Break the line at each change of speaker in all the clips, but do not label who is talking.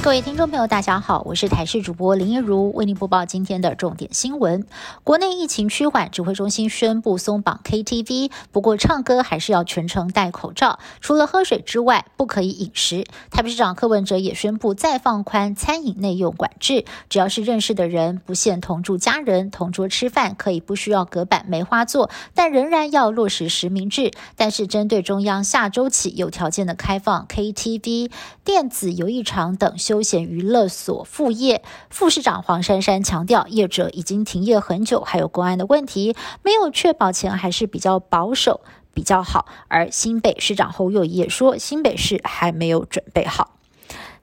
各位听众朋友，大家好，我是台视主播林一如，为您播报今天的重点新闻。国内疫情趋缓，指挥中心宣布松绑 KTV，不过唱歌还是要全程戴口罩，除了喝水之外，不可以饮食。台北市长柯文哲也宣布再放宽餐饮内用管制，只要是认识的人，不限同住家人，同桌吃饭可以不需要隔板梅花座，但仍然要落实实名制。但是针对中央下周起有条件的开放 KTV、电子游艺场等休。闲娱乐所副业副市长黄珊珊强调，业者已经停业很久，还有公安的问题，没有确保前还是比较保守比较好。而新北市长侯友谊也说，新北市还没有准备好。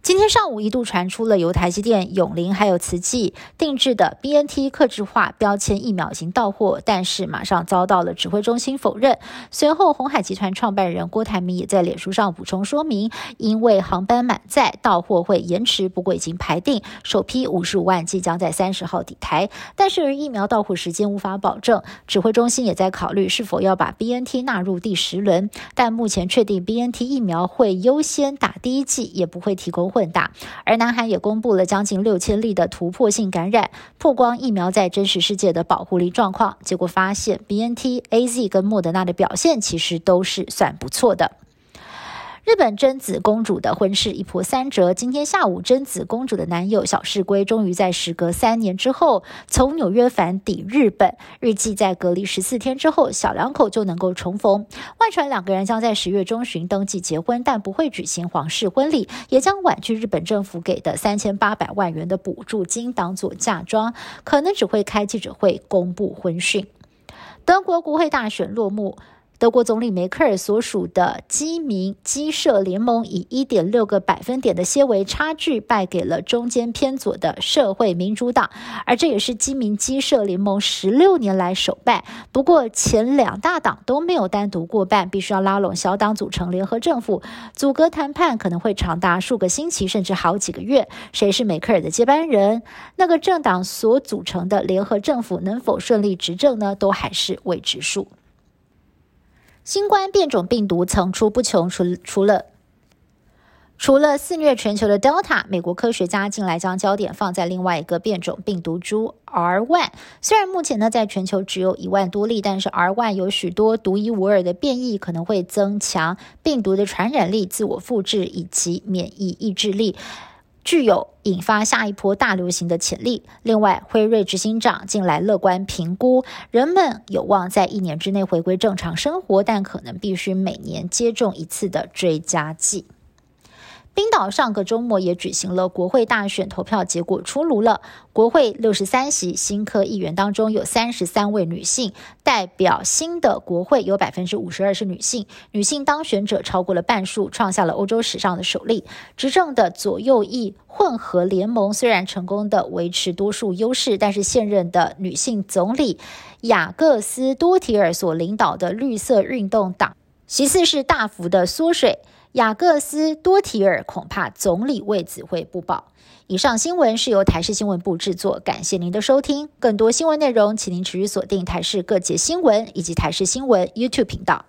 今天上午一度传出了由台积电、永林还有慈济定制的 BNT 克制化标签疫苗已经到货，但是马上遭到了指挥中心否认。随后，红海集团创办人郭台铭也在脸书上补充说明，因为航班满载，到货会延迟，不过已经排定首批五十五万即将在三十号抵台。但是疫苗到货时间无法保证，指挥中心也在考虑是否要把 BNT 纳入第十轮。但目前确定 BNT 疫苗会优先打第一剂，也不会提供。混打，而南韩也公布了将近六千例的突破性感染，曝光疫苗在真实世界的保护力状况。结果发现，B N T、A Z 跟莫德纳的表现其实都是算不错的。日本贞子公主的婚事一波三折。今天下午，贞子公主的男友小世圭终于在时隔三年之后从纽约返抵日本，预计在隔离十四天之后，小两口就能够重逢。外传两个人将在十月中旬登记结婚，但不会举行皇室婚礼，也将婉拒日本政府给的三千八百万元的补助金当做嫁妆，可能只会开记者会公布婚讯。德国国会大选落幕。德国总理梅克尔所属的基民基社联盟以一点六个百分点的些微差距败给了中间偏左的社会民主党，而这也是基民基社联盟十六年来首败。不过前两大党都没有单独过半，必须要拉拢小党组成联合政府，阻隔谈判可能会长达数个星期甚至好几个月。谁是梅克尔的接班人？那个政党所组成的联合政府能否顺利执政呢？都还是未知数。新冠变种病毒层出不穷，除除了除了肆虐全球的 Delta，美国科学家近来将焦点放在另外一个变种病毒株 R One。虽然目前呢在全球只有一万多例，但是 R One 有许多独一无二的变异，可能会增强病毒的传染力、自我复制以及免疫抑制力。具有引发下一波大流行的潜力。另外，辉瑞执行长近来乐观评估，人们有望在一年之内回归正常生活，但可能必须每年接种一次的追加剂。冰岛上个周末也举行了国会大选，投票结果出炉了。国会六十三席新科议员当中，有三十三位女性代表，新的国会有百分之五十二是女性，女性当选者超过了半数，创下了欧洲史上的首例。执政的左右翼混合联盟虽然成功的维持多数优势，但是现任的女性总理雅各斯多提尔所领导的绿色运动党其次是大幅的缩水。雅各斯多提尔恐怕总理位子会不保。以上新闻是由台视新闻部制作，感谢您的收听。更多新闻内容，请您持续锁定台视各节新闻以及台视新闻 YouTube 频道。